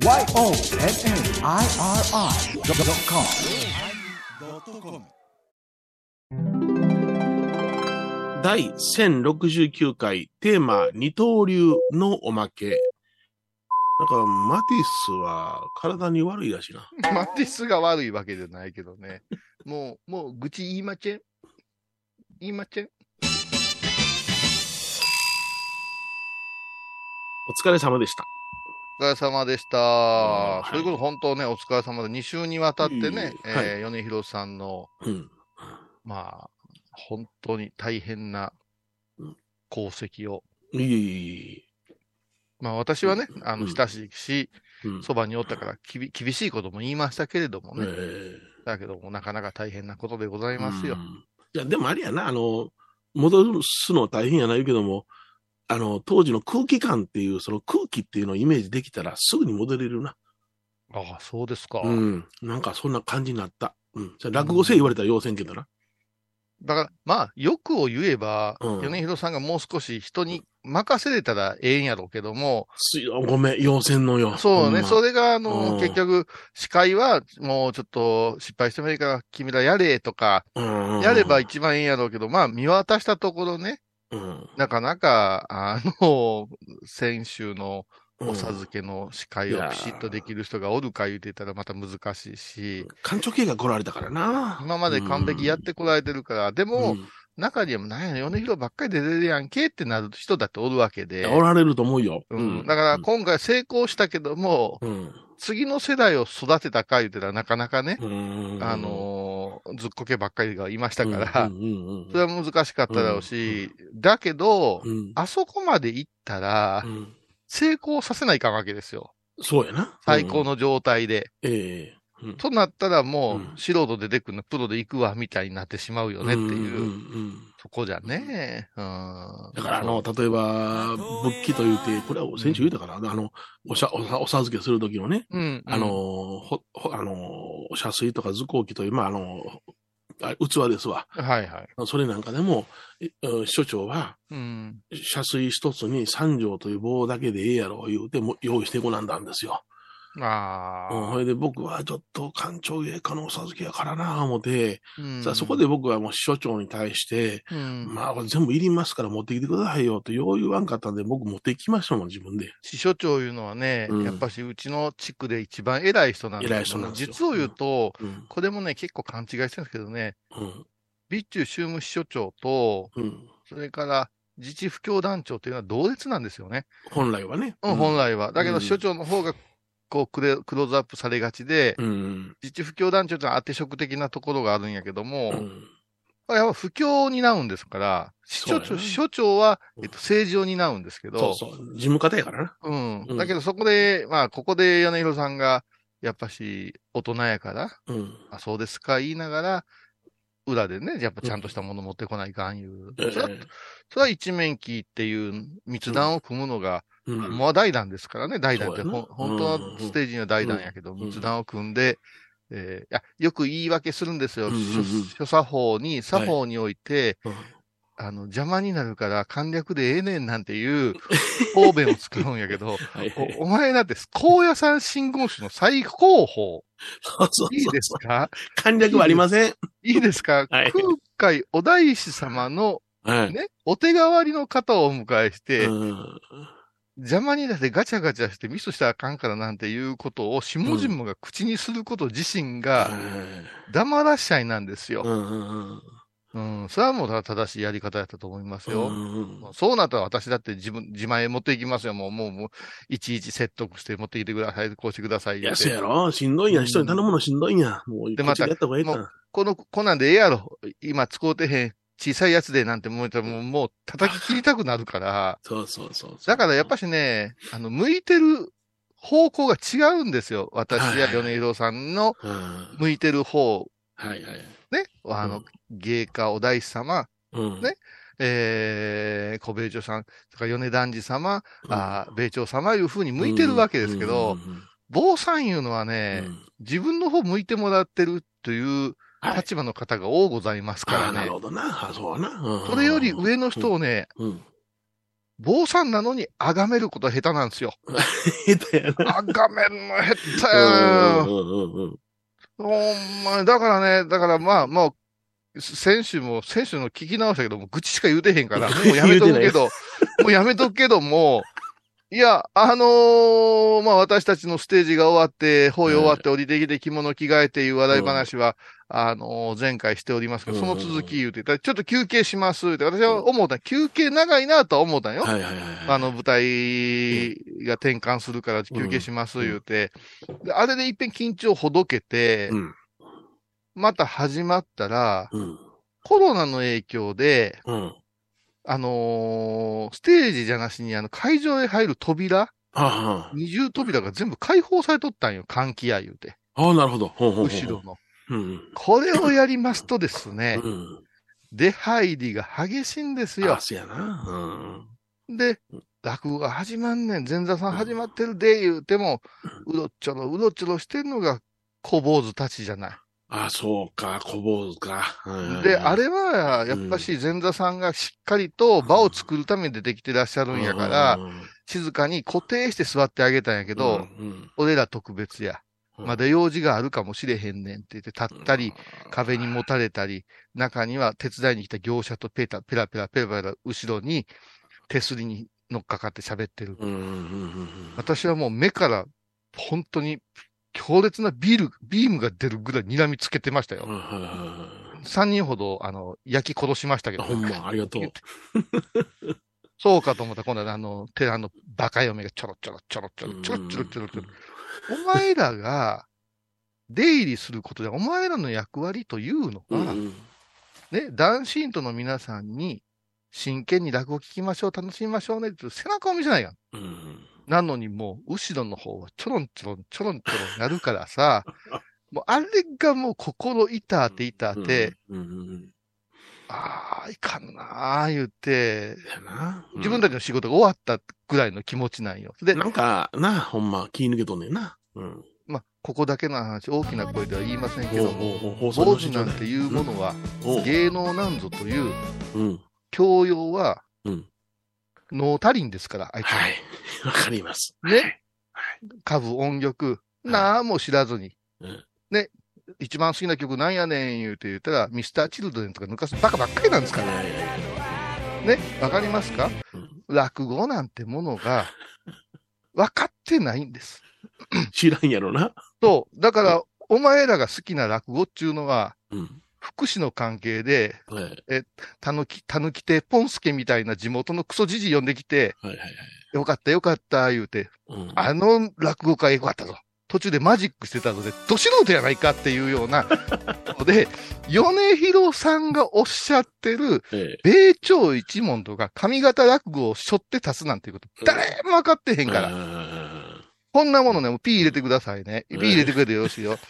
YONNIRI.com 第1069回テーマ二刀流のおまけ。なんか、マティスは体に悪いらしいな。マティスが悪いわけじゃないけどね。もう、もう、愚痴言いまちぇん言いまちぇんお疲れ様でした。お疲れ様でした。はいそれこそ本当ね、お疲れ様で、2週にわたってね、うんはいえー米広さんの、うん。まあ、本当に大変なうん功績を、いえいえ。まあ私はね、あの、うん親しいし、うん。そばにおったからきび厳しいことも言いましたけれどもね、えだけどもなかなか大変なことでござえいますよ。うんいや、でもあれやな、あの、戻すの大変やないけども、あの、当時の空気感っていう、その空気っていうのをイメージできたらすぐに戻れるな。ああ、そうですか。うん。なんかそんな感じになった。うん。じゃあ落語せえ言われたら要せんけどな。だから、まあ、欲を言えば、うん米広さんがもう少し人に任せれたらええんやろうけども、ごめん、要せんのよ。そうね、まそれが、あの、うん結局、司会は、もうちょっと失敗してもいいから、君らやれとか、うんやれば一番いいんやろうけど、まあ、見渡したところね、うん。なかなか、あの、先週のうんお授けの司会をピシッとできる人がおるか言うてたらまた難しいし、館長系が来られたからな。今まで完璧やってこられてるから、でも、うん中には、なんや、米広ばっかり出てるやんけってなる人だっておるわけで。おられると思うよ。うん。だから、今回成功したけども、うん。次の世代を育てたか言うてたらなかなかね、うんあ、のーずっこけばっかりがいましたから、それは難しかっただろうし、だけど、うんあそこまで行ったらう、ん成功させないかんわけですよ。そうやな。最高の状態で。ええうんとなったらもうんう、素人出てくるのプロで行くわ、みたいになってしまうよねっていう、んんんそこじゃね。うん。だから、あの、例えば、仏器と言うて、これは先週言ったかな、あの、おしゃ、おさお授けするときのね、うん。あの、ほ、ほあの、遮水とか図工器という、まあ、あの、あ器ですわ。はいはい。それなんかでも、所長は、うん。遮水一つに三条という棒だけでええやろ、言うて、も用意してこなんだんですよ。あうん、あ。それで僕はちょっと官庁芸家のお授けやからな、思って、うんさあそこで、僕はもう所長に対して、うん。まあ、これ全部いりますから持ってきてくださいよと、よう言わんかったんで、僕持ってきましたもん、自分で。支所長いうのはね、うんやっぱしうちの地区で一番偉い人なんです偉い人なんですよ実を言うと、うん。これもね、結構勘違いしてるんですけどね、うん。備中宗務支所長と、うん。それから自治不協団長というのは同列なんですよね。本来はね。うん、本来は。だけうんど、支所長の方が、こうクレ、クローズアップされがちで、うん。自治不協団長というのは当て職的なところがあるんやけども、うん。やっぱ不協を担うんですから、支所長、ね支所長は、うんえっと、政治を担うんですけど、そうそう。事務方やからな。うん。うんだけどそこで、まあ、ここで米広さんが、やっぱし、大人やから、うん。あ、そうですか、言いながら、裏でね、やっぱちゃんとしたもの持ってこないかんいう。えそれは、それは一面記っていう密談を組むのが、えうん。もう大談ですからね、大談って、本当のステージには大談やけど、うん。密談を組んで、えーいや、よく言い訳するんですよ。諸諸作法に、作法において、うんあの、邪魔になるから簡略でええねんなんていう 方便を作るんやけど、はいはい。おお前だって、高野山信号種の最高峰。そうそう。いいですか？簡略はありません。いいですか、はい空海お大師様のはい。ね、お手代わりの方をお迎えして、うん。邪魔になってガチャガチャしてミスしたらあかんからなんていうことを下々が口にすること自身が黙らっしゃいなんですよ。うんうんうん。うん。それはもう正しいやり方やったと思いますよ。うそうなったら私だって自分、自前持っていきますよ。もう、もう、もう、いちいち説得して持ってきてください。こうしてください。いや、ろしんどいやん。人に頼むのしんどいんや。もう、でこっちでやった方がいいかまな。この、こんなんでええやろ。今使うてへん。小さいやつでなんて思ったらもう、もう叩き切りたくなるから。そうそうそうそう。だからやっぱしね、あの、向いてる方向が違うんですよ。私や米広さんの向いてる方、いはい。ね。あの、うん芸家お大師様、うん。ねえー、小米長さん、とか米團次様、うんあー米長様いう風に向いてるわけですけど、坊さんいうのはうね、ん自分の方向いてもらってるというはい立場の方が多ございますからねなる。ほどな。あそうはな。うんそれより上の人をね、うん。坊さんなのに崇めることは下手なんですよ。下手やな。崇めるの下手うんやまに、だからね、だからまあ、もう、選手も、選手の聞き直したけども、愚痴しか言うてへんから、もうやめとくけど、もうやめとくけども、いや、あのーまあ私たちのステージが終わって、法要終わって降りてきて着物着替えていう話題話は、あのー前回しておりますけど、その続き言うてたら、ちょっと休憩しますって、私は思った。休憩長いなとは思ったんよ。はいはいはい。あの、舞台が転換するから休憩します言うて、であれでいっぺん緊張ほどけて、うん。また始まったら、うん。コロナの影響で、うん。あのーステージじゃなしに、あの、会場へ入る扉、二重扉が全部開放されとったんよ、換気や言うて。あ。ああ、なるほど。ほうほう後ろ。の。うん。これをやりますとですね、うん。出入りが激しいんですよあ、。そうやな。で、落語が始まんねん。前座さん始まってるで言うても、うろっちょろ、うろちょろしてんのが小坊主たちじゃない。あ、そうか、小坊主か。で、あれは、やっぱし前座さんがしっかりと場を作るために出てきてらっしゃるんやから、うん静かに固定して座ってあげたんやけど、うん俺ら特別や。まだ用事があるかもしれへんねんって言って、立ったり、壁にもたれたり、中には手伝いに来た業者とペタ、ペラペラペラペラ後ろに手すりに乗っかかって喋ってる。私はもう目から本当に強烈なビール、ビームが出るぐらい睨みつけてましたよ。3人ほど、あの、焼き殺しましたけど。ほんま、ありがとう。そうかと思ったら、今度はあの、寺のバカ嫁がちょろちょろちょろちょろちょろちょろちょろ。お前らが出入りすることで、お前らの役割というのが、うんうん。ね、男子ントの皆さんに真剣に落語聞きましょう、楽しみましょうねって背中を見せないやん。うんなのにもう、後ろの方はちょろんちょろんちょろんちょろんやるからさ、もうあれがもう心痛って痛って、うんうんうんああ、いかんなあ言って、自分たちの仕事が終わったぐらいの気持ちなんよ。で、なんか、な、ほんま、気抜けとんねんな。うん。まあ、ここだけの話、大きな声では言いませんけども、ほう放送坊主なんていうものは、おう芸能なんぞといううん。教養は、うん脳足りんですから、あいつは。はい。わかります。ね。株音力、なあも知らずに。うんね。一番好きな曲なんやねん言うて言ったら、ミスターチルドレンとか抜かすバカばっかりなんですから。はいはいはいね。わかりますか？うん落語なんてものが、分かってないんです。知らんやろな。そう。だから、お前らが好きな落語っていうのは、うん。福祉の関係で、はい。たぬき、たぬき亭ポンスケみたいな地元のクソじじい呼んできて、はいはいはい。よかったよかった言うて、うん。あの落語家よかったぞ。途中でマジックしてたので、ど素人やないかっていうようなので、米広さんがおっしゃってる、え米朝一門とか上方落語を背負って立つなんていうこと、誰も分かってへえ。んから。ら。こんなものね、もう P 入れてくださいね。P うん入れてくれてよろしいよ。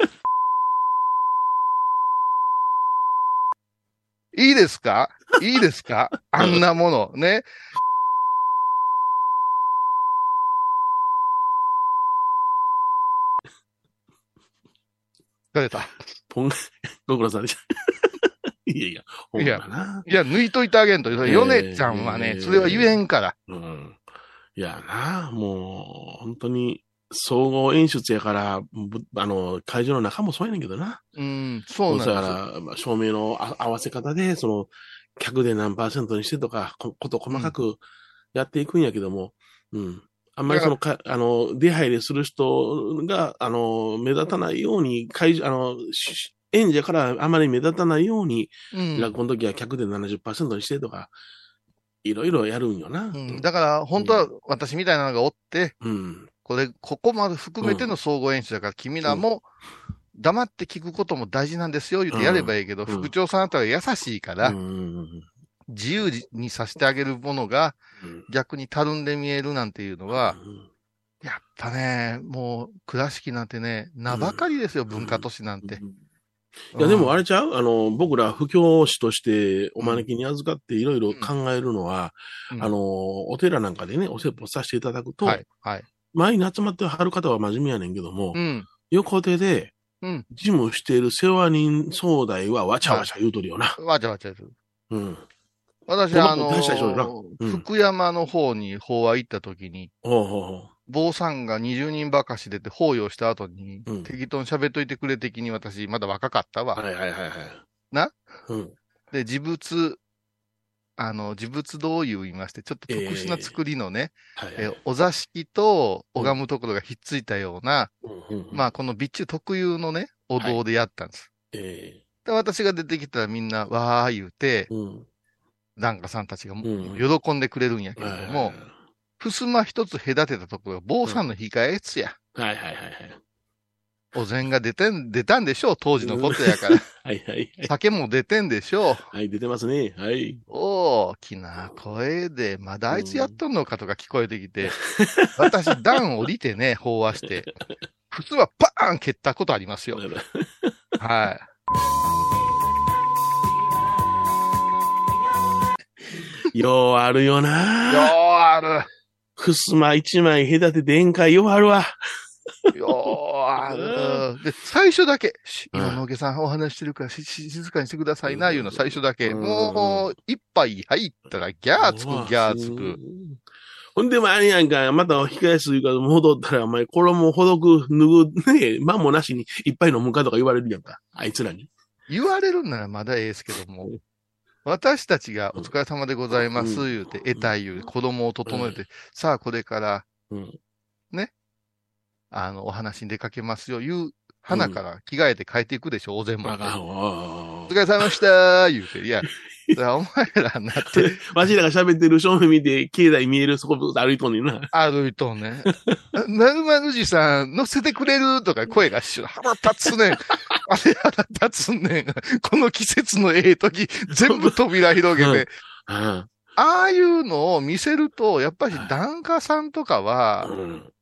いいですか？いいですか？あんなもの。ね。疲れた。ポン、ご苦労さんでした。いやいや、ほんまな。いや、抜いといてあげんと。ええヨネちゃんはね、それは言えんから。うん。いやな、もう、本当に、総合演出やから、ぶあの、会場の中もそうやねんけどな。うん、そうだかなんですよ。ら、まあ照明のあ合わせ方で、その、客で何パーセントにしてとか、ここと細かくやっていくんやけども、うん。あんまりそのか、あの、出入りする人が、あの、目立たないように、会場、あの、し演者からあまり目立たないように、うん。落語の時は客で70%にしてとか、いろいろやるんよな。うん。だから、本当は私みたいなのがおって、うん。これ、ここまで含めての総合演出だから、君らも黙って聞くことも大事なんですよ、言ってやればいいけど、うん。副長さんあたりは優しいから、うん自由にさせてあげるものがうん逆にたるんで見えるなんていうのは、うんやっぱね、もう、倉敷なんてね、名ばかりですよ、文化都市なんて。いや、でもあれ、れちゃう？あの、僕ら布教師としてお招きに預かっていろいろ考えるのは、うんあの、お寺なんかでね、お説法させていただくと、はい、はい。前に集まってはる方は真面目やねんけども、うん。横手で、うん事務している世話人総代はわちゃわちゃ言うとるよな。わちゃわちゃする。うん。私、ほんまあの大した人やなうん福山の方に法話行った時に。坊さんが20人ばかし出て法要した後に、うん適当に喋っといてくれ的に私、まだ若かったわ。はいはいはいはい。な？うん。で、自仏、あの、自仏道いう言いまして、ちょっと特殊な作りのね、はいえお座敷と拝むところがひっついたような、うんまあ、この備中特有のね、お堂でやったんです。えで、私が出てきたらみんな、わー言うてえ、うん。檀家さんたちがん喜んでくれるんやけれども、ふすま一つ隔てたところが坊さんの控え室や。はいはいはいはい。お膳が出てん、出たんでしょう、当時のことやから。はいはいはい。酒も出てんでしょう。はい、出てますね。はい。大きな声で、まだあいつやっとんのかとか聞こえてきて、私、段降りてね、飽和して、普通はパーン蹴ったことありますよ。はい。ようあるよようなある。ふすま一枚隔てて宴会ようあるわ。ようある。で、最初だけ、今のおけさんお話してるから静かにしてくださいな、いうの最初だけ。うんもう、一杯入ったらギャーつく、ギャーつく。。ほんでもあれやんか、また控え室いうか戻ったら、お前衣ほどく脱ぐ、ね間もなしにいっぱい飲むかとか言われるやんか。あいつらに。言われるんならまだええですけども、私たちがお疲れ様でございます、うん。言うて、得たい言う、子供を整えて、さあこれから、うん。あの、お話に出かけますよ、言う、花から着替えて帰っていくでしょ、お膳も。あかんわお疲れ様でした言うて、いや、それはお前らなって、わしらが喋ってる正面見て、境内見えるそこ歩いとんねんな。歩いとんね。なるまるじさん、乗せてくれるとか声がし腹立つねん。あれ腹立つねん。この季節のええ時、全部扉広げて。うん。ああいうのを見せると、やっぱり檀家さんとかは、うんい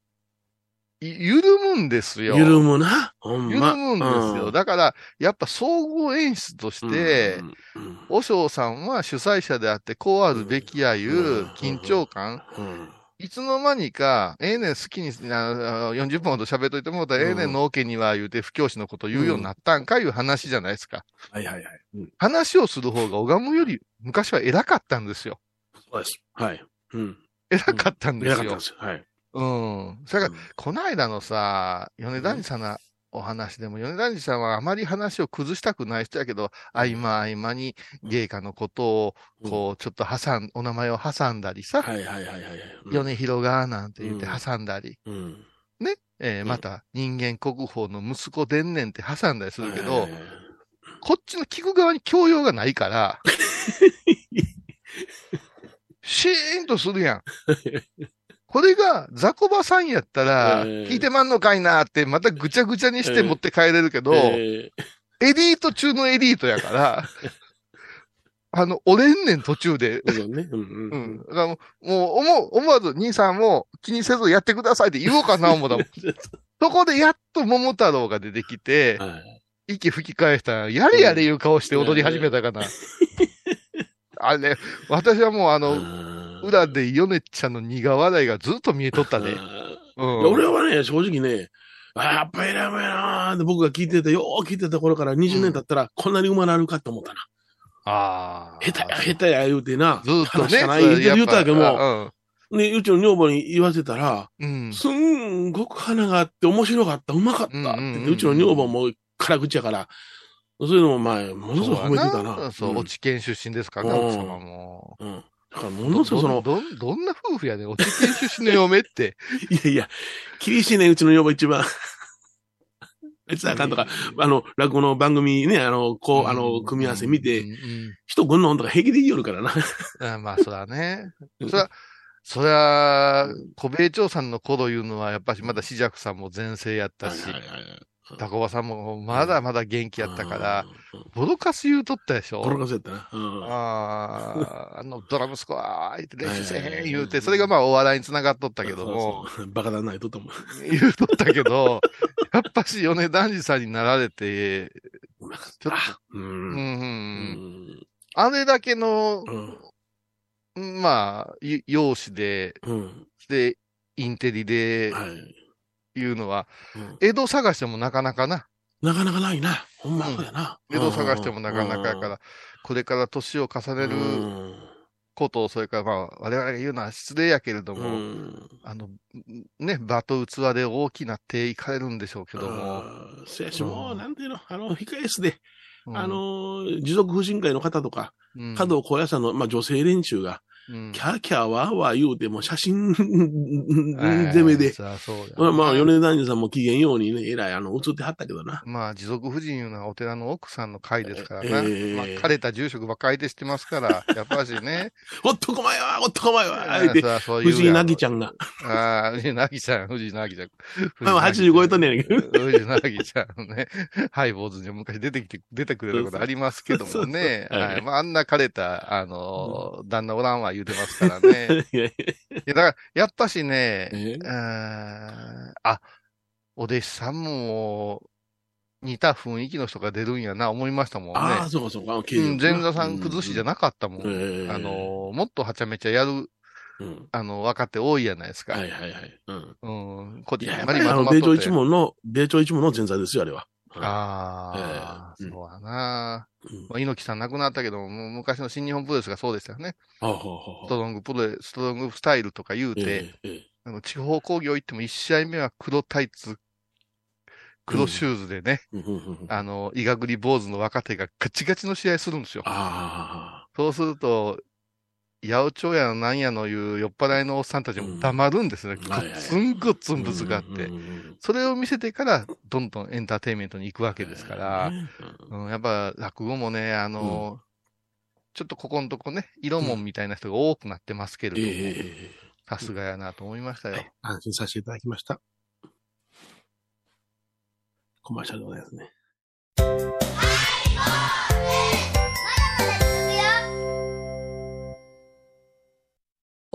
緩むんですよ。緩むな。ほんま。緩むんですよ。だから、やっぱ総合演出として、うん、うん和尚さんは主催者であって、こうあるべきやいううん緊張感。うんいつの間にか、ええねん好きに、あ40分ほど喋っといてもらったら、うんええねんのけには言うて、不教師のこと言うようになったんかいう話じゃないですか。はいはいはい。うん話をする方が拝むより昔は偉かったんですよ。そうです。はい。うん。偉かったんですよ偉かったんで。すよ。はい。うん。それから、この間のさ、米谷さんのお話でも、米谷さんはあまり話を崩したくない人やけど、合間合間に芸家のことを、こう、ちょっと挟ん、お名前を挟んだりさ、はいはいはいはい米広がなんて言ってうん。挟んだり、うん。えーうん。また、人間国宝の息子でんねんって挟んだりするけどこっちの聞く側に教養がないから、シーンとするやん。これが、ザコバさんやったら、えー聞いてまんのかいなって、またぐちゃぐちゃにして持って帰れるけど、えエリート中のエリートやから、あの、折れんねん途中で。うね。うんううんん。だからもう、もう思う、思わず、兄さんも気にせずやってくださいって言おうかな思ったもん。そこでやっと桃太郎が出てきて、はい。息吹き返したら、やれやれいう顔して踊り始めたかな。あれ、私はもうあの、の裏で米ちゃんの苦笑いがずっと見えとったね。うん。俺はね、正直ね、あやっぱ偉いもんやなーって僕が聞いてた、よー聞いてた頃から20年経ったら、こんなに馬なるかと思ったな。ああ。下手や、下手や言うてな。ずっとね。話ない言うて言うたけども、も。ね、うちの女房に言わせたら、うん。すんごく花があって面白かった、うまかったって言って、うちの女房も辛口やから、そういうのも前、ものすごい褒めてたそうやな。そう、ん落ち県出身ですからね、うん奥様も。うん。だからものすごいその、ど、ど、どんな夫婦やねん、落ち県出身の嫁って。いやいや、厳しいね、うちの女房一番。あいつあかんとか、あの、落語の番組ね、あの、こう、あの、組み合わせ見て、人来んのとか平気で言いよるからな。うんあまあ、そらね。そら、そりゃ、小米長さんの頃いうのは、やっぱしまだ紫尺さんも前世やったし、はいはいはいタコバさんもまだまだ元気やったから、うん、ボロカス言うとったでしょ？ボロカスやったな。うんああ、あの、ドラムスコア、言って練習せえへん言うて、はいそれがまあお笑いにつながっとったけども、そうそうバカだないとと思う。言うとったけど、やっぱし米男児さんになられて、ちょったな。う。うんんううん、ん。あれだけの、うん。まあ、い容姿で、うん。で、インテリではい。いうのは、うん。江戸探してもなかなかな。なかなかないな。ほんまそうやな。江戸探してもなかなかやから、これから年を重ねるうん。こと、それからまあ、我々が言うのは失礼やけれどうも、ん。あの、ね、場と器で大きな手いかれるんでしょうけども、せやし、もう、うんなんていうの、あの、控え室で、うん。あ、の、持続婦人会の方とか、うん。加藤小屋さんの、まあ、女性連中が、うんキャーキャーワーワー言うて、もう写真はい攻めで、まあ、まあ、米田さんも機嫌ようにね、えらい、あの、映ってはったけどな。まあ、持続婦人いうのはお寺の奥さんの会ですからな。ええまあ、枯れた住職ばっかりでしてますから、やっぱしね。おっとこまいわおっとこまいわあ言うて、藤井なぎちゃゃんが。ん。ああ、藤井なぎちゃん、藤井なぎちゃん。まあ、80超えとんねんけど。藤井なぎちゃんね。ハイボーズに昔出てきて、出てくれることありますけどもね。はい。まあ、あんな枯れた、あのー、旦那おらんわ言うてますからね。いやいいや、だから、やっぱしね、えあお弟子さんも、似た雰囲気の人が出るんやな、思いましたもんね。ああ、そうかそうか。うん、前座さん崩しじゃなかったもん。ええあの、もっとはちゃめちゃやる、うん。あの、若手多いやないですか。はいはいはい。うん。うん。こっちいや、やっぱりあの、米朝一門の、米朝一門の前座ですよ、あれは。ああ、そうだな。うん。まあ、猪木さん亡くなったけども、もう昔の新日本プロレスがそうでしたよね。ストロングプロレス、ストロングスタイルとか言うて、ええええあの地方工業行っても1試合目は黒タイツ、黒シューズでね、うんあの、イガグリ坊主の若手がガチガチの試合するんですよ。あそうすると、八百長やのなんやのいう酔っ払いのおっさんたちも黙るんですね。うんはいはいすんごっつあ。んぶつかってうん。うんうんそれを見せてから、どんどんエンターテインメントに行くわけですから、ねうん、やっぱ落語もね、あの、ちょっとここのとこね、色もんみたいな人が多くなってますけれども、さすがやなと思いましたよ。はい安心させていただきました。コマーシャルでございますね。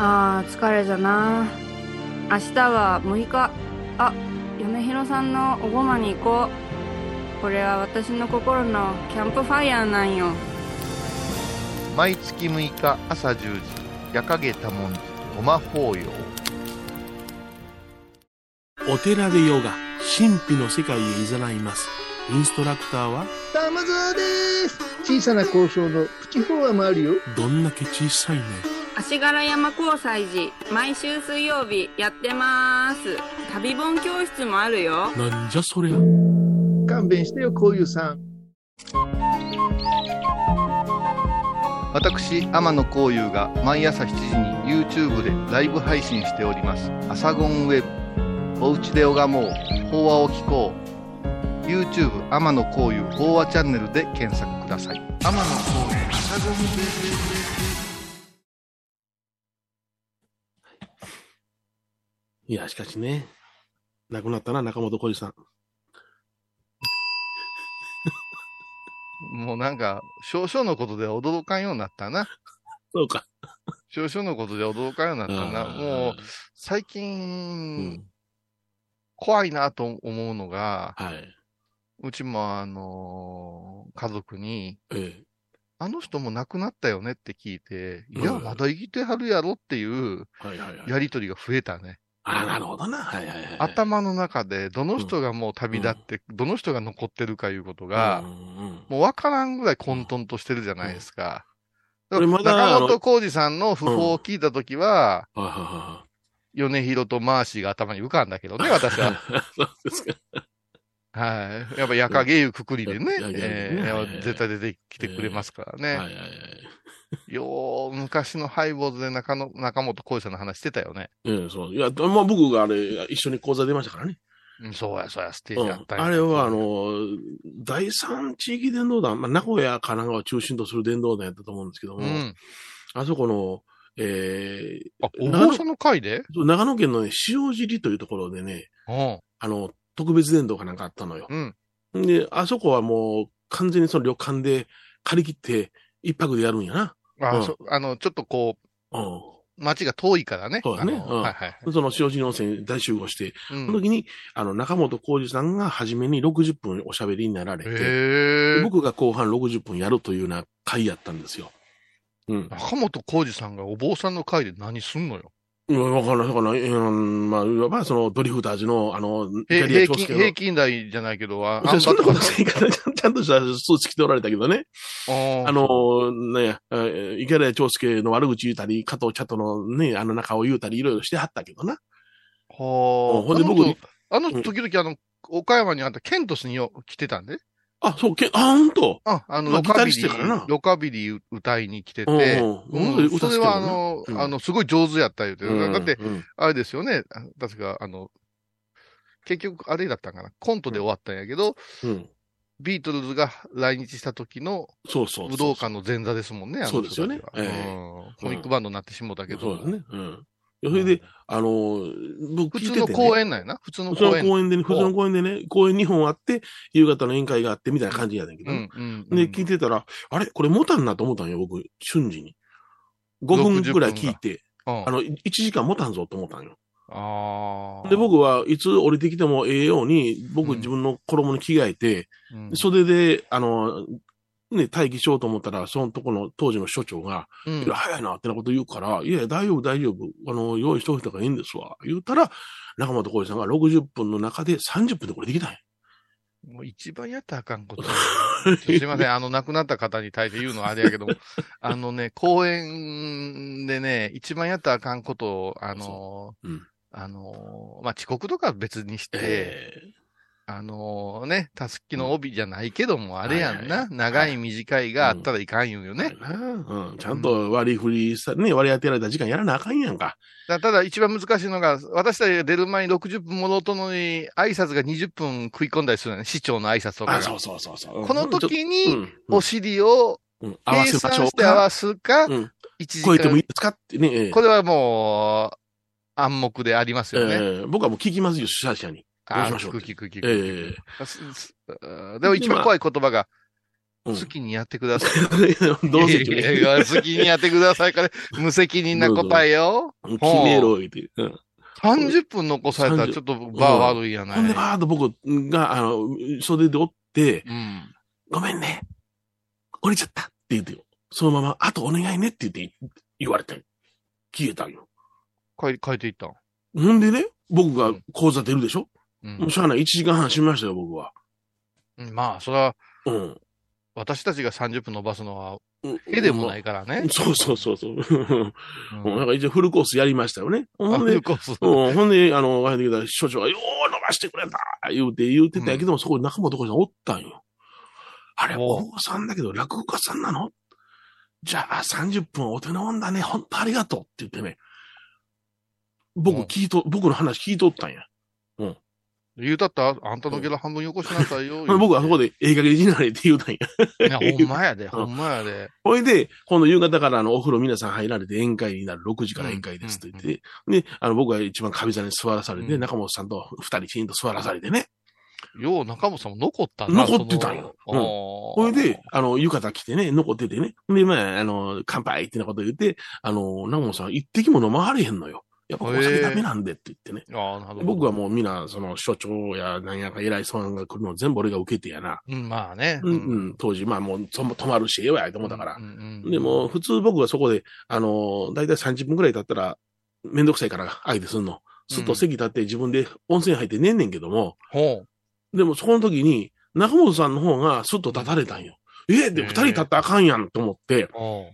あー疲れじゃな。明日は6日。あ米広さんのおごまに行こう。これは私の心のキャンプファイヤーなんよ。毎月6日朝10時、夜影多文字、ごま法要。お寺でヨガ、神秘の世界へ誘います。インストラクターは、玉沢です。小さな交渉のプチフォアもあるよ。どんだけ小さいね。足柄山交際時毎週水曜日やってます旅本教室もあるよなんじゃそりゃ。勘弁してよこういうさん私、天野幸雄が毎朝7時に YouTube でライブ配信しております。アサゴンウェブ。おうちで拝もう。法話を聞こう。YouTube 天野幸雄法話チャンネルで検索ください。天野幸雄アサゴンウェいや、しかしね。亡くなったな、中本浩二さん。ブ。もうなんか、少々のことでは驚かんようになったな。そうか。少々のことで驚かんようになったな。もう、最う近、ん。怖いなと思うのが、はい。うちもあのー家族に、ええ。あの人も亡くなったよねって聞いて、いや、うんまだ生きてはるやろっていう。やりとりが増えたね。あなるほどな。はいはいはい。頭の中で、どの人がもう旅立って、どの人が残ってるかいうことがう、んうんもうわからんぐらい混沌としてるじゃないですか。これまだ中本浩二さんの訃報を聞いたときは、はいはいは米広とマーシーが頭に浮かんだけどね、私は。い。そうですか。はい。やっぱ夜影いうくくりでね、え絶対出てきてくれますからね。はいはいはい。よう、昔のハイボーズで中野中本浩二さんの話してたよね。ええ、そう。いや、まあ僕があれ、一緒に講座出ましたからね。うんそうや、そうや、ステーうんジあったんやあれは、あ、の、第三地域伝道団、まあ、名古屋、神奈川を中心とする伝道団やったと思うんですけども、うん。あそこの、えあ、お坊さんの会で？ー、長野県のね、塩尻というところでね、うん。あの、特別伝道かなんかあったのよ。うん。で、あそこはもう完全にその旅館で借り切って一泊でやるんやな。あ、うんそあの、ちょっとこう、うん。街が遠いからね。そうだねはいはい。その塩尻温泉に大集合して、うんその時に、あの、中本浩二さんが初めに60分おしゃべりになられて。僕が後半60分やるというような回やったんですよ。うん。中本浩二さんがお坊さんの会で何すんのよ。いや、わかんない、わかんない。うん、まあ、いわばそのドリフターズの、あの、平均、平均台じゃないけど、あそんなことあないから、ちゃんとしたスーツ着ておられたけどね。ああの、ね、えー池田長介の悪口言うたり、加藤茶とのね、あの中を言うたり、いろいろしてはったけどな。はあ。ほんで僕にあの時々あの、岡山にあったケントスによ来てたんで。あ、そう、け、あ、ほんと？あ、あの、ロカビリー、ロカビリー歌いに来てうんて、うん。それはあの、うん。あの、すごい上手やった言うて、うんだって、うんあれですよね、あ確か、あの、結局、あれだったんかな、コントで終わったんやけど、うん。ビートルズが来日した時のそうそうそう。武道館の前座ですもんね、あのそうですよね。コミックバンドになってしもうたけど、そうですね。うん。それで、あの、僕普通聞いてて、ね、の公演なんやな、普通の普通の公演。公演でね、普通の公演でね、公演2本あって、夕方の宴会があってみたいな感じやねんけど。ね、うん、うん。うん。で、聞いてたら、あれ？これ持たんなと思ったんよ、僕、瞬時に。5分ぐらい聞いて、うん。あの、1時間持たんぞと思ったんよ。あー。で、僕はいつ降りてきてもええように、僕うん。自分の衣に着替えて、うん。で袖で、あの、ね、待機しようと思ったら、そのとこの当時の所長が、うんいや、早いなってなこと言うから、いや大丈夫、大丈夫。あの、用意しといた方がいいんですわ。言ったら、中本浩二さんが60分の中で30分でこれできたんや。もう一番やったらあかんこと。すいません、あの、亡くなった方に対して言うのはあれやけども、あのね、公演でね、一番やったらあかんことを、あのう、うん。あの、まあ、遅刻とかは別にして、えあのね、たすきの帯じゃないけども、あれやんな、はいはいはい長い短いがあったらいかんよね。えなうん。ちゃんと割り振りさ、ね、割り当てられた時間やらなあかんやんか。だただ一番難しいのが、私たちが出る前に60分戻ったのに、挨拶が20分食い込んだりするのね、市長の挨拶とか。そうそうそうそう。この時うに、ん、お尻をうん、合わ計せましょう算して合わか。すか、うん。一時超えてもいい間。ですか？ってね。ええこれはもう、暗黙でありますよね。ええ僕はもう聞きますよ、主催者に。あしましょう聞く聞く聞く。ええでも一番怖い言葉が、うん好きにやってください。どうせ好きにやってくださいから、無責任な答えよ。決めろ、言うて。うん。30分残されたらちょっとバー悪いやない。ほんで、バーっと僕が、あの、袖でおって、うん。ごめんね。降りちゃったって言ってよ。そのまま、あとお願いねって言って、言われて、消えたんよ。変え、変えていったん？ほんでね、僕が講座出るでしょ、う。もうんしゃあない、1時間半しましたよ、僕は。うんまあ、それは、うん。私たちが30分伸ばすのは、うん絵でもないからね。そうそうそうそう。うんなんか一応フルコースやりましたよね。ほんであフル、コースうん、ほんで、あの、帰ってきた所長が、よう伸ばしてくれた言うて言うてたけども、そこに中本浩二さんおったんよ。あれ、お坊さんだけど落語家さんなの？じゃあ30分お手のもんだね。ほんとありがとうって言ってね。僕うん聞いと、僕の話聞いとったんや。言うたった？ら、あんたのゲラ半分よこしなさいよ。僕はそこで映画になれって言うたんや。いや、ほんまやで、ほんまやで。ほいで、今度夕方からあのお風呂皆さん入られて宴会になる。6時から宴会ですと言って、で、あの僕は一番壁座に座らされて、うん中本さんと二人チーンと座らされてね。よう中本さんも残ったな。残ってたんよそのほいで、、あの、浴衣着てね、残っててね。で、まあ、あの、乾杯ってなこと言って、あの、中本さん一滴も飲まはれへんのよ。やっぱお酒ダメなんでって言ってね。ああ、なるほど。僕はもうみんな、その、所長やなんやか偉いさんが来るの全部俺が受けてやな。うん、まあね。うん、うん、当時、まあもう、そ泊まるし、ええわやと思ったからう。んうんでも、普通僕はそこで、あの、だいたい30分くらい経ったら、めんどくさいから相手すんの。すっと席立って自分で温泉入って寝んねんけども、ほでもそこの時に、中本さんの方がすっと立たれたんよ。ええ二人立ったらあかんやんと思ってう。、ほ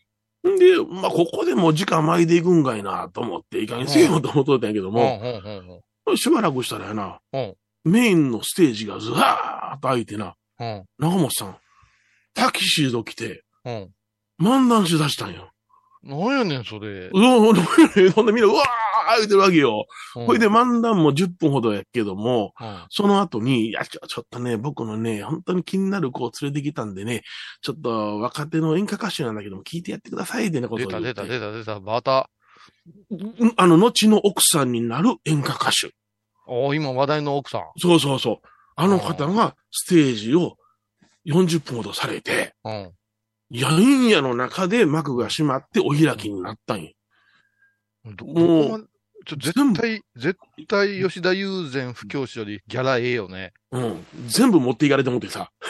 んで、まあ、ここでもう時間巻いていくんかいなと思って、いかにせよと思っとったんやけどう。も、しばらくしたらやな、ほメインのステージがずらーっと開いてな、中本さん、タキシード着て。漫談しだしたんよ。なんやねん、それ。うわ、ほんでみんな、うわー言うてるわけよ。ほほいで漫談も10分ほどやけども、うん、その後に、いや、ちょ、ちょっとね、僕のね、本当に気になる子を連れてきたんでね、ちょっと若手の演歌歌手なんだけども、聞いてやってくださいってなこと出た。出た、出た、出た。また。うんあの、後の奥さんになる演歌歌手。おー今話題の奥さん。そうそうそう。あの方がステージを40分ほどされて、うん。やんやの中で幕が閉まってお開きになったんよ。どもうちょ絶対、絶対吉田友禅不教師よりギャラええよね。うん。全部持っていかれてもってさ。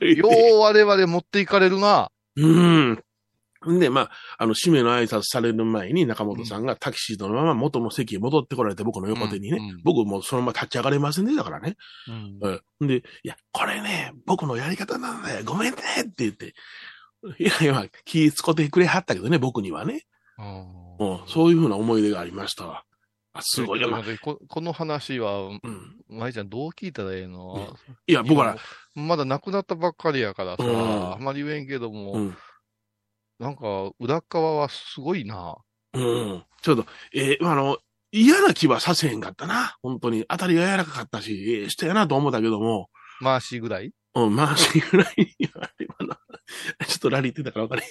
よう我々持っていかれるな。うん。んで、まあ、あの、締めの挨拶される前に中本さんがタキシードのまま元の席へ戻ってこられて僕の横手にね、うんうん僕もそのまま立ち上がれませんでしたからね。うんうん。で、いや、これね、僕のやり方なんだよ。ごめんねって言って。いやいや、気使ってくれはったけどね、僕にはね。うん。そういうふうな思い出がありましたわ。あ、すごいよな。ちょっと待ってここの話は、うん。舞ちゃんどう聞いたらええの、いや、僕は、まだ亡くなったばっかりやからさ、うんあんまり言えんけども、うん。なんか、裏側はすごいな。うん。ちょっと、えーあの、嫌な気はさせへんかったな。本当に。当たりが柔らかかったし、ええしたやなと思ったけども、回しぐらい？うん、回しぐらいには、今の、ちょっとラリーってたから分かれへん。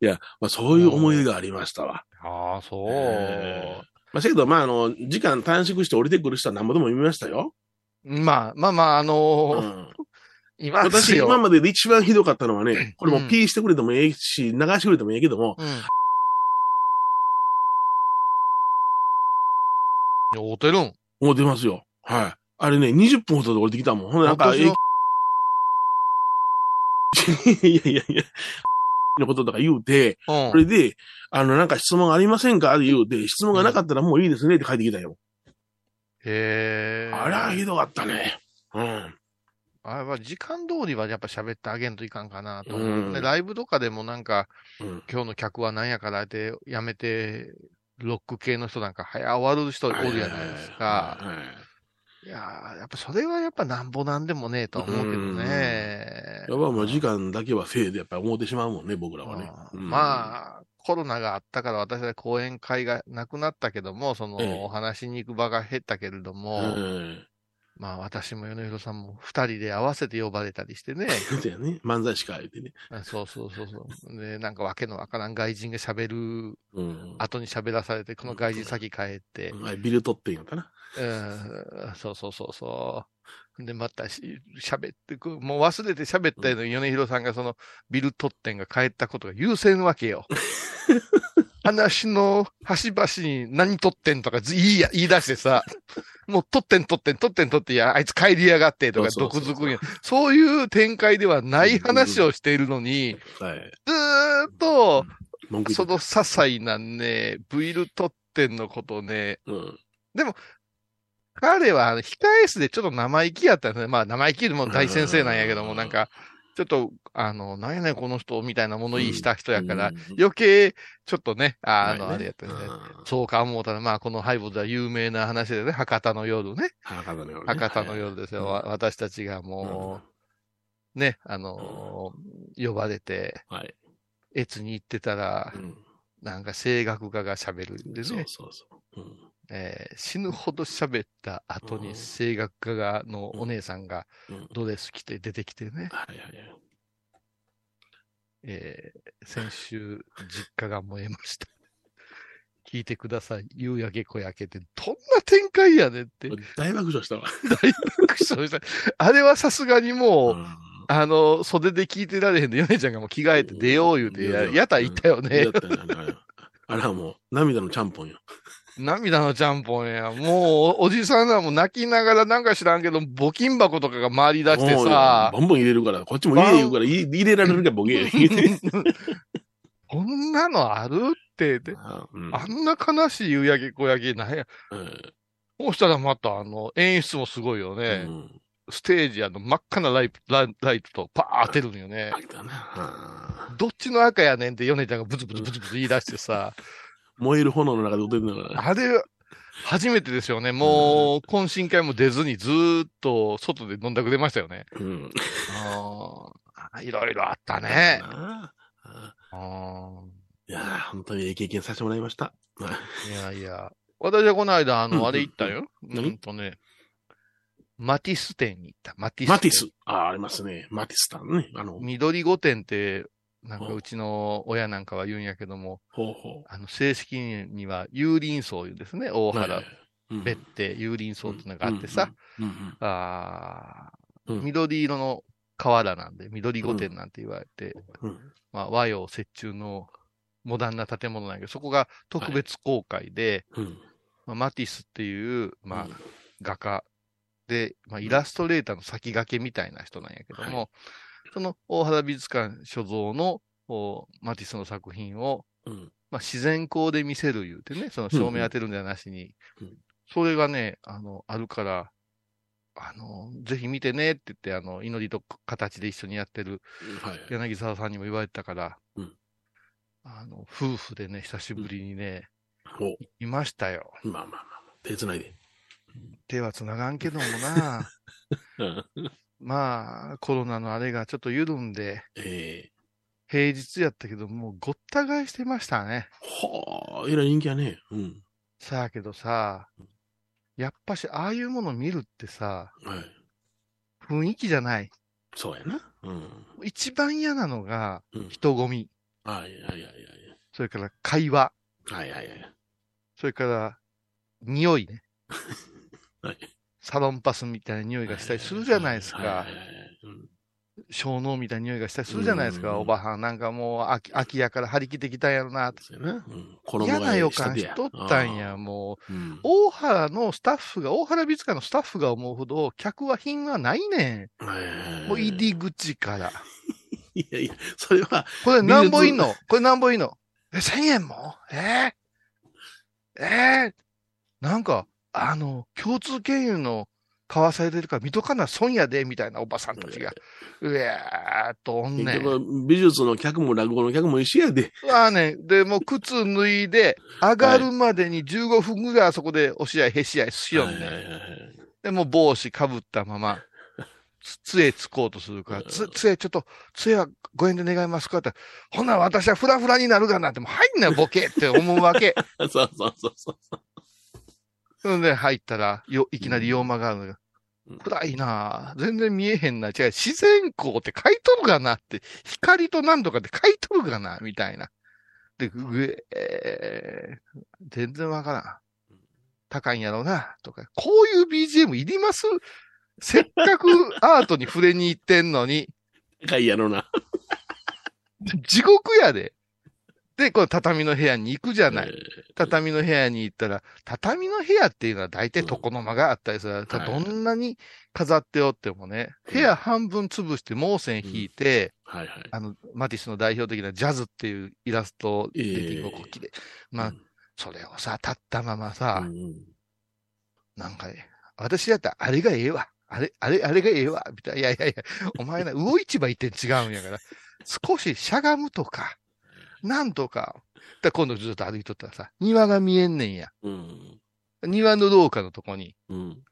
いや、まあそういう思い出がありましたわ。ああ、そう。えまあ、せやけど、まあ、あの、時間短縮して降りてくる人は何ぼでも見ましたよ。まあ、まあまあ、あのうーん、います私、よ。今までで一番ひどかったのはね、これうんもピーしてくれてもええし、流してくれてもええけども、うん。会うてるん。もう出ますよ。はい。あれね、20分ほどで降りてきたもん。ほんでなんか、いやいやいや、のこととか言うて、うんそれで、あの、なんか質問ありませんか？って言うて、質問がなか？ったらもういいですねって書いてきたよ。へえ。あら、ひどかったね。うん。あれは時間通りはやっぱ喋ってあげんといかんかなと思う。うんでライブとかでもなんか、うん。今日の客は何やから？ってやめて、ロック系の人なんか早終わる人おるじゃないですか。はいはいはいいやーやっぱそれはやっぱなんぼなんでもねえとは思うけどね。やっぱもう時間だけはせいでやっぱり思ってしまうもんね、僕らはね。うんうんまあ、コロナがあったから私は講演会がなくなったけども、その、ええお話しに行く場が減ったけれども、うん。まあ私も米広さんも二人で合わせて呼ばれたりしてね。そうやね。漫才師か言ってね。あそうそうそうそう。で、なんかわけのわからん外人が喋るうん。後に喋らされて、この外人先帰って、あれビル取ってんやったな。うん、そうそうそうそう。で、またし喋ってく、もう忘れて喋ったのに、米広さんがそのビル取ってんが帰ったことが優先わけよ。話の端々に何取ってんとかず言いや、言い出してさ、もう取ってん取ってん取ってん取って、いや、あいつ帰りやがってとか毒づくんや。そういう展開ではない話をしているのに、はい。ずーっと、その些細なね、ビル取ってんのことをね、うん。彼はあの控え室でちょっと生意気やったんですね。まあ生意気でも大先生なんやけども、うんなんか、ちょっと、あの、なんやねんこの人みたいな物言いした人やから、うん余計、ちょっとね、あの、あれやったね。うんそうか思うたら、まあこのハイボーズは有名な話でね、博多の夜ね。博多の夜ね。博多の夜ですよ。はいわ私たちがもう、ね、あのー呼ばれて、はい。越に行ってたらう、ん。なんか声楽家が喋るんでそうね。そうそう。うんえー死ぬほど喋った後にうん声楽家がのお姉さんがうんドレス着て出てきてね、はいはいはい。えー先週実家が燃えました。聞いてください。夕焼け小焼けって、どんな展開やねんって。大爆笑したわ。大爆笑した。あれはさすがにもう、うんあの、袖で聞いてられへんで、ヨネちゃんがもう着替えて出よう言うてや、やった言ったよねあれはもう、涙のちゃんぽんよ。涙のちゃんぽんや。もう、おじさんらも泣きながらなんか知らんけど、募金箱とかが回り出してさ、もうボンボン入れるから、こっちも入れ言うから、入入れられるかボケ。こんなのあるってって、うんあんな悲しい夕焼け小焼けなんや。うんそうしたらまたあの、演出もすごいよね。うんステージあの真っ赤なライライライトとパー当てるのよね。どっちの赤やねんってヨネちゃんがブツブツブツブツ言い出してさ、燃える炎の中で踊ってるんだから。あれ、初めてですよね。もう、懇親会も出ずにずーっと外で飲んだくれましたよね。うん。あーいろいろあったね。なああいやー本当にいい経験させてもらいました。ーいやいや。私はこの間、あの、うんうんあれ行ったよ。う何？んとね、マティス店に行った。マティス店。マティス。ああ、ありますね。マティスタンね。あの、緑御殿って、なんかうちの親なんかは言うんやけども、ほうほあの、正式には有林荘言うんですね。大う。原別邸有林荘っていうのがあってさ、。あ緑色の瓦なんで、緑御殿なんて言われて、うん。まあ和洋折衷のモダンな建物なんやけど、そこが特別公開で、うん。まあ、マティスっていう、まあうん、画家で、まあ、イラストレーターの先駆けみたいな人なんやけども、はその大原美術館所蔵のおマティスの作品を、うん。まあ、自然光で見せる言うてね、その照明当てるんじゃなしに、うんそれがね、あの、あるから、あの、ぜひ見てねって言って、あの、祈りと形で一緒にやってるはい。柳沢さんにも言われてたから、うんあの、夫婦でね、久しぶりにね、おいましたよ。まあまあまあ。手繋いで。手は繋がんけどもな。うん。まあ、コロナのあれがちょっと緩んで、ええ平日やったけど、もうごった返してましたね。はあ、えらい人気やね。うん。さやけどさ、やっぱし、ああいうもの見るってさ、はい。雰囲気じゃない。そうやな。うん。一番嫌なのがうん、人混み。はいはいはいはい。それから会話。はいはいはい。それから、匂いね。はい。サロンパスみたいな匂いがしたりするじゃないですか小脳みたいな匂いがしたりするじゃないですか。うんおばはんなんかもう秋、秋やから張り切ってきたんやろな。そうやな。うん。衣嫌な予感しとったんや、もう。大原のスタッフが、大原美術館のスタッフが思うほど、客は品はないねん。もう入り口から。いやいや、それは、これ何本いんの？これ何本いんの？え、1000円も？えー、えー、なんか、あの、共通経由の買わされてるから見とかな損やで、みたいなおばさんたちが。うやーっとおんねん。結局、美術の客も落語の客も一緒やで。まあね、で、もう靴脱いで、上がるまでに15分ぐらいあそこで押し合い、へし合いしよんねん。はいはいはいはいで、もう帽子かぶったまま、つ、杖つこうとするから、つ、杖、ちょっと、杖はご縁で願いますかって、ほんなら私はフラフラになるがなって、もう入んなよ、ボケって思うわけ。そうそうそうそう。そんで入ったら、よ、いきなり洋間があるのようん暗いなぁ全然見えへんな。違う、自然光って書いとるがなって、光と何とかって書いとるがな、みたいな。で、ぐえー、全然わからん。高いんやろうな、とか。こういう BGM いります？せっかくアートに触れに行ってんのに、高いやろな。地獄やで。で、この畳の部屋に行くじゃない。え畳の部屋に行ったら、畳の部屋っていうのは大体床の間があったりする。はいどんなに飾っておってもね、部屋半分潰して毛線引いて、ーはいはい。あの、マティスの代表的なジャズっていうイラスト、をこっきで。まあ、それをさ、立ったままさ、なんかね、私だったらあれがええわ。あれ、あれ、あれがええわ。みたいな。いやいやいや、お前な、魚市場行って違うんやから。少ししゃがむとか、なんとか。だ今度ずっと歩いとったらさ、庭が見えんねんや。うん。庭の廊下のとこに、うん。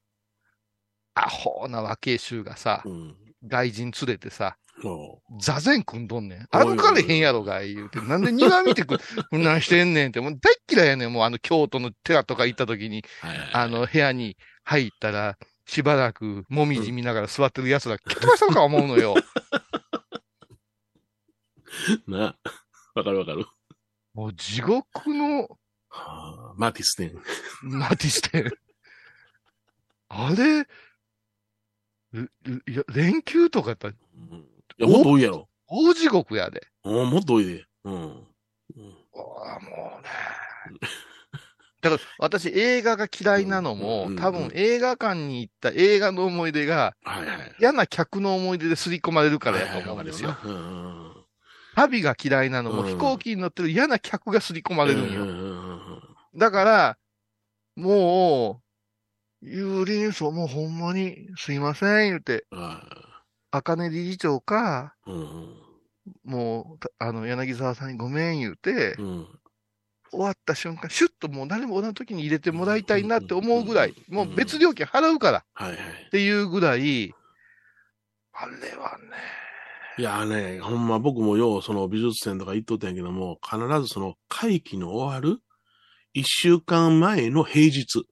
アホな若え衆がさう、ん。外人連れてさ、そ座禅組んどんねん。歩かれへんやろが、言うて。なんで庭見てく、こんなんしてんねんって。もう大っ嫌いやねん。もうあの京都の寺とか行った時に。あの部屋に入ったら、しばらくもみじ見ながら座ってる奴ら、蹴飛ばしたのか思うのよ。な。わかるわかる。もう地獄のはあ、マティステン。マティステン。あれ、うういや、連休とかやったらうんいや、もっと多いやろ。大地獄やで。おもっと多いで。うん。うんああ、もうね。だから、私映画が嫌いなのも、うん多分映画館に行った映画の思い出が、はいはい。嫌な客の思い出で刷り込まれるからやと思うんですよ。旅が嫌いなのも、うん飛行機に乗ってる嫌な客が刷り込まれるんよ。だから、もう、有林層もうほんまにすいません、言うて、あ赤根理事長か、もう、たあの、柳沢さんにごめん言うて、うん。終わった瞬間、シュッともう誰も同じ時に入れてもらいたいなって思うぐらい、うんもう別料金払うからっ。ていうぐらい、あれはね、いやね、ほんま僕もよう、その美術展とか行っとったんやけども、必ずその会期の終わる一週間前の平日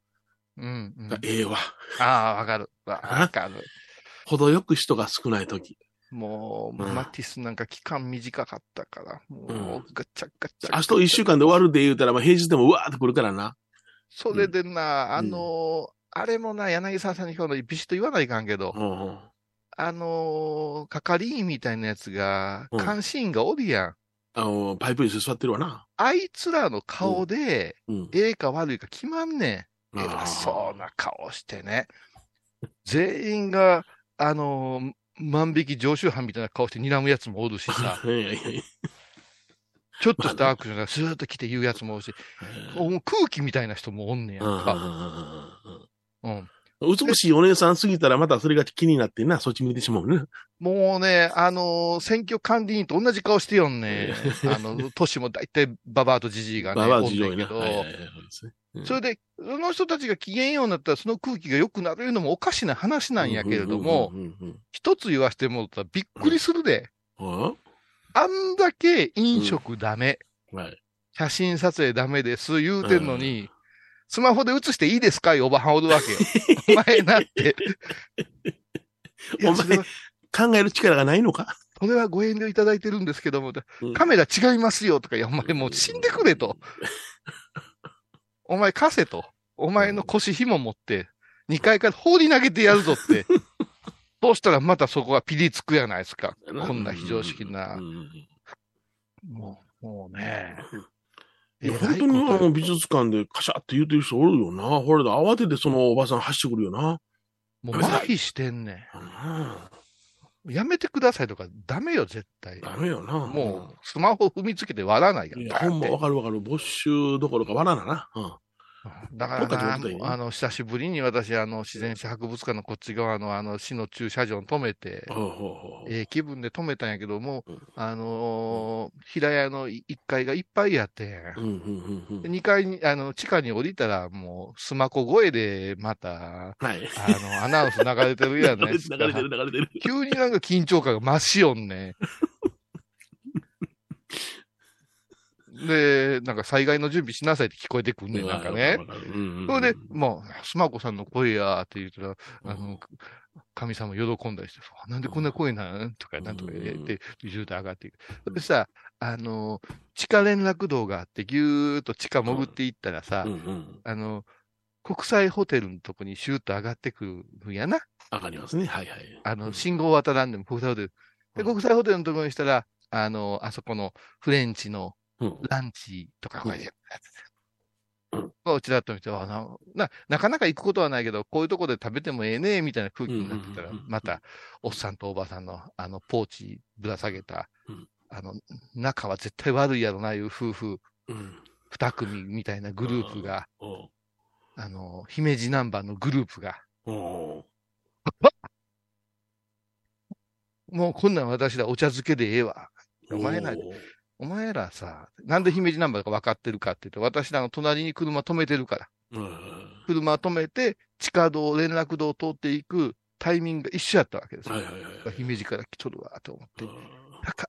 うん、うんが。ええわ。ああ、わかる。わわかる。程よく人が少ない時。もう、うんマティスなんか期間短かったから、もうガチャガチャ。明日一週間で終わるで言うたら、まあ平日でもうわーって来るからな。それでな、あうんのーあれもな、柳沢さんに今日のビシッと言わないかんけど、うんうん。あのー係員みたいなやつが、うん監視員がおるやん。あの、パイプ椅子座ってるわな。あいつらの顔で、うん。ええか悪いか決まんねん。あー偉そうな顔してね。全員が、あのー万引き常習犯みたいな顔して睨むやつもおるしさ、いやいやいやちょっとしたアクションがスーッと来て言うやつもおるし、もう空気みたいな人もおんねやんうんか。うん。美しいお姉さんすぎたらまたそれが気になってな、そっち見てしまうね。もうね、あのー選挙管理員と同じ顔してよんね。あの、年も大体ババアとジジイがね、ババアおん事情にな。ねんけど、はいはいはいそれで、その人たちが機嫌ようになったらその空気が良くなるのもおかしな話なんやけれども、一つ言わせてもらったらびっくりするで。うんあんだけ飲食ダメ、うんはい。写真撮影ダメです言うてんのに、スマホで写していいですか？おばはんおるわけよ。お前なって。お前考える力がないのか？それはご遠慮いただいてるんですけども、うんカメラ違いますよとか、いや、お前もう死んでくれと。お前貸せと。お前の腰紐持って、2階から放り投げてやるぞって。そうしたらまたそこはピリつくやないですか。こんな非常識なう。んもう、もうね。本当にあの美術館でカシャって言うてる人おるよな。ほれで慌ててそのおばさん走ってくるよな。もう麻痺してんねうんん。やめてくださいとかダメよ、絶対。ダメよな。もう、スマホ踏みつけて割らないかうん。いや、ら。ほんまわかるわかる。没収どころかわらなな。うん。だからあの、久しぶりに私、あの、自然史博物館のこっち側の、あの、市の駐車場に止めて、ええ気分で止めたんやけども、うんあのー平屋の1階がいっぱいやって、うんうんうんうん。2階に、あの、地下に降りたら、もう、スマホ声で、また、はい。あの、アナウンス流れてるやないですか。流れてる流れてる。急になんか緊張感が増しよんね。で、なんか災害の準備しなさいって聞こえてくんねん、なんかね。それで、まあ、スマコさんの声やって言ったら、あの、神様喜んだりして、あなんでこんな声なんとか、なんとか言って、ずっと上がっていく。それでさ、あの、地下連絡道があって、ぎゅーっと地下潜っていったらさ。あの、国際ホテルのとこにシューッと上がってくるんやな。わかりますね。はいはい。あの、信号渡らんでも国際ホテル。で、国際ホテルのところにしたら、あの、あそこのフレンチのうんランチとか書いてあるやつ。うんまあ、ちらっと見て、あなな、なかなか行くことはないけど、こういうとこで食べてもええねみたいな空気になってたらまた、おっさんとおばさんの、あの、ポーチぶら下げたうん、あの、仲は絶対悪いやろな、いう夫婦、うん。二組みたいなグループが、あの、姫路ナンバーのグループが、もうこんなん私らお茶漬けでええわ。お前らお前らさ、なんで姫路ナンバーか分かってるかって言うと、私らの隣に車止めてるから。うん車止めて、地下道、連絡道を通っていくタイミングが一緒やったわけですよ。はいはいはい。姫路から来とるわ、と思って。うんなんか、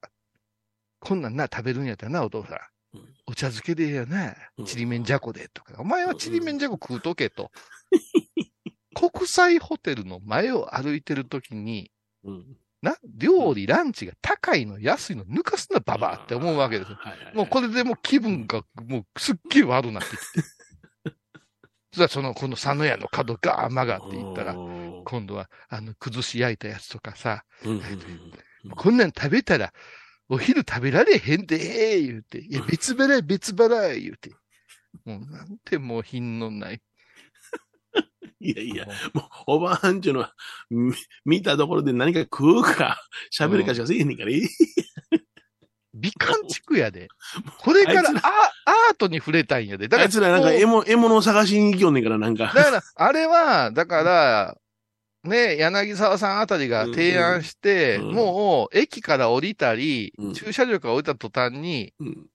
こんなんな、食べるんやったらな、お父さんうん。お茶漬けでええやなうん。ちりめんじゃこで、とか。お前はちりめんじゃこ食うとけと。国際ホテルの前を歩いてるときに、うんな、料理、ランチが高いの、安いの、抜かすな、ババアって思うわけですよ。もうこれでもう気分がもうすっげえ悪なってきて。そしたらその、この佐野屋の角ガー曲がっていったら、今度は、あの、崩し焼いたやつとかさ、こんなん食べたら、お昼食べられへんで、言うて。いや、別払い、別払い、言うて。もう、なんてもう品のない。いやいや、もうおばあんちゅうのは、み見たところで何か食うか、喋るかしかせえへんねんから、え美観地区やで。これからアアートに触れたいんやで。だから、あいつらなんか獲物獲物を探しに行きよんねんから、なんか。だから、あれは、だから、ね、柳沢さんあたりが提案して、うん。うんもう、駅から降りたり、うん。駐車場から降りた途端に、うん。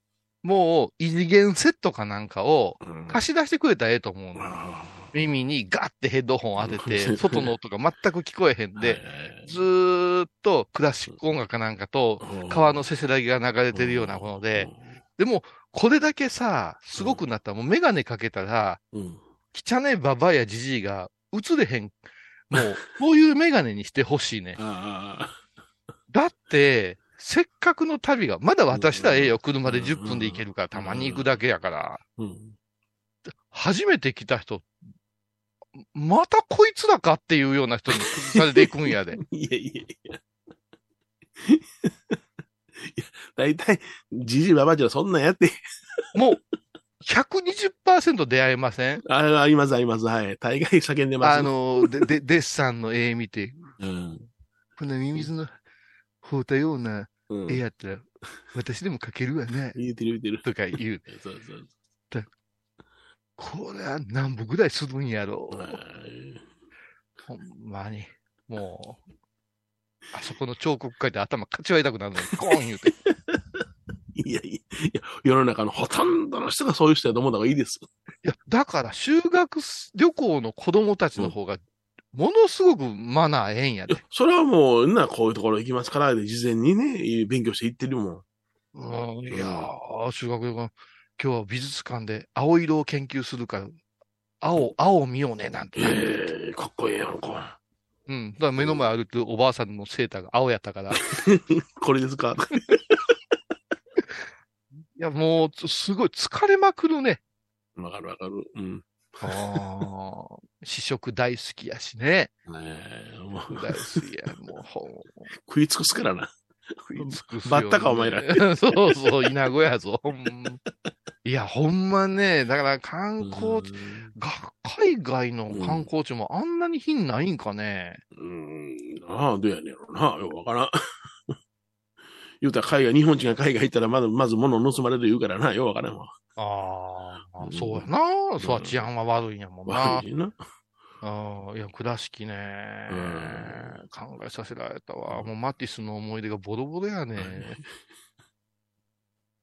もう、異次元セットかなんかをうん。貸し出してくれたらええと思うの。あ耳にガッてヘッドホン当てうて、ん外の音が全く聞こえへんーで、ずーっとクラシック音楽かなんかと、川のせせらぎが流れてるようなもので、でも、これだけさ、すごくなったら、もうメガネかけたら、うん、汚ねババアやジジイが映れへん。もう、こういうメガネにしてほしいね。あだって、せっかくの旅が、まだ私らええよ、車で10分で行けるから、たまに行くだけやから、初めて来た人、またこいつらかっていうような人に崩されていくんやで。いやいやいや。いや、だいたい、じじいばばあちゃんそんなんやって。もう、120%出会えません？あ、ありますあります。はい。大概叫んでます。あ、の、で、で、デッサンの絵見て、うん。こんなミミズの放ったようなうん。絵やったら、私でも描けるわね、言うてる言うてる。とか言う。そうそうこれは何歩ぐらいするんやろそう。ほんまに。もう、あそこの彫刻書いて頭かち割りたくなるのに、コーン言うて。いやいや、世の中のほとんどの人がそういう人やと思った方がいいです。いや、だから修学旅行の子供たちの方が、ものすごくマナーええんやでいや。、それはもう、な、こういうところ行きますから、で、事前にね、勉強して行ってるもん。うん、いやー、修学旅行、今日は美術館で青色を研究するから、青、青を見ようね、なんて。ええかっこええやんか。うん。だから目の前歩いてるおばあさんのセーターが青やったから。い これですか？や、もう、すごい疲れまくるね。わかるわかる。うん。ああ、試食大好きやしね。ねえもう大好きや。もう、食い尽くすからな。バッタかお前ら そうそう、稲子やぞ。いや、ほんまね、だから観光地、が海外の観光地もあんなに品ないんかね。うん。なあ、どうやねんやろな。よくわからん。言うたら海外、日本人が海外行ったらまず、まず物を盗まれる言うからな。よくわからんわ。ああ、うんそうやな。そう治安は悪いんやもんな悪。いな。ああ、いや、倉敷ね、うん考えさせられたわ。もうマティスの思い出がボロボロやね。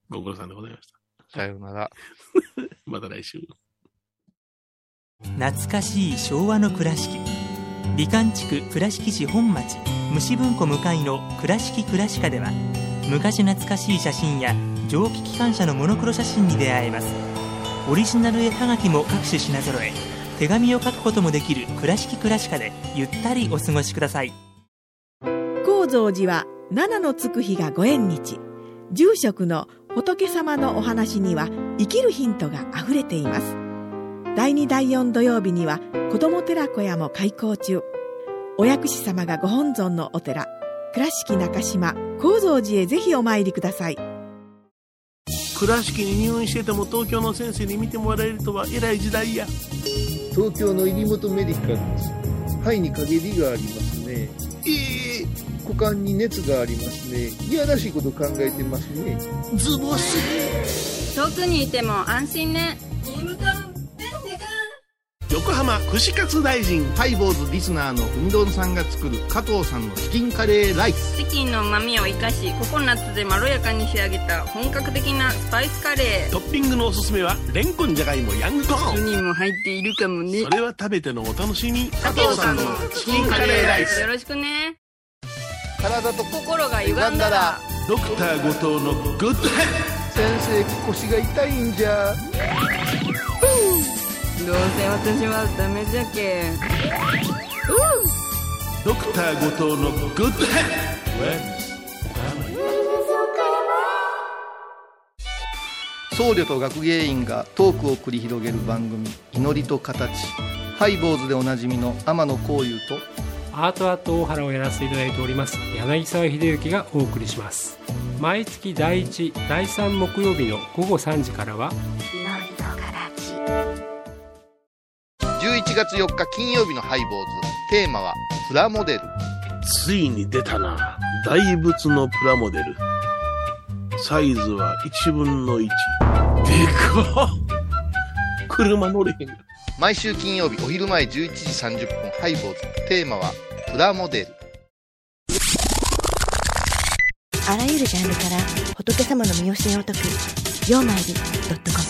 ご苦労さんでございました。さようなら。また来週。懐かしい昭和の倉敷美観地区倉敷市本町虫文庫向かいの「倉敷倉歯科」では昔懐かしい写真や蒸気機関車のモノクロ写真に出会えますオリジナル絵はがきも各種品揃え手紙を書くこともできる「倉敷倉歯科」でゆったりお過ごしください。高蔵寺は七のつく日がご縁日。住職の仏様のお話には生きるヒントがあふれています。第2第4土曜日には子ども寺小屋も開校中。お薬師様がご本尊のお寺倉敷中島・高蔵寺へぜひお参りください。倉敷に入院してても東京の先生に見てもらえるとは偉い時代や。東京の入本メディカルです。肺に陰りがありますね。ええ股間に熱がありますね。いやらしいこと考えてますね。ズボス。遠くにいても安心ね横浜串カツ大臣。ハイボーズリスナーのうみどんさんが作る加藤さんのチキンカレーライス。チキンの旨味を生かしココナッツでまろやかに仕上げた本格的なスパイスカレートッピングのおすすめは、レンコンじゃがいもヤングコーン。にも入っているかもねそれは食べてのお楽しみ。加藤さんのチキンカレーライスよろしくね体と心が歪んだらドクター後藤のグッドヘッ先生腰が痛いんじゃどうせ私はダメじゃけ。ドクター後藤のグッドヘ僧侶と学芸員がトークを繰り広げる番組「祈りと形」ハイボーズでおなじみの天野幸雄とアートアート大原をやらせていただいております。柳沢秀幸がお送りします毎月第1第3木曜日の午後3時からは11月4日金曜日のハイボーズテーマは「プラモデルついに出たな。大仏のプラモデル。サイズは1分の1。でかっ車乗れへん。」毎週金曜日お昼前11時30分ハイボーズテーマは「プラモデルあらゆるジャンルから仏様の身教えを解く「曜マイルドットコム」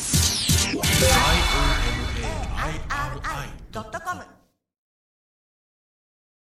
ドットコム。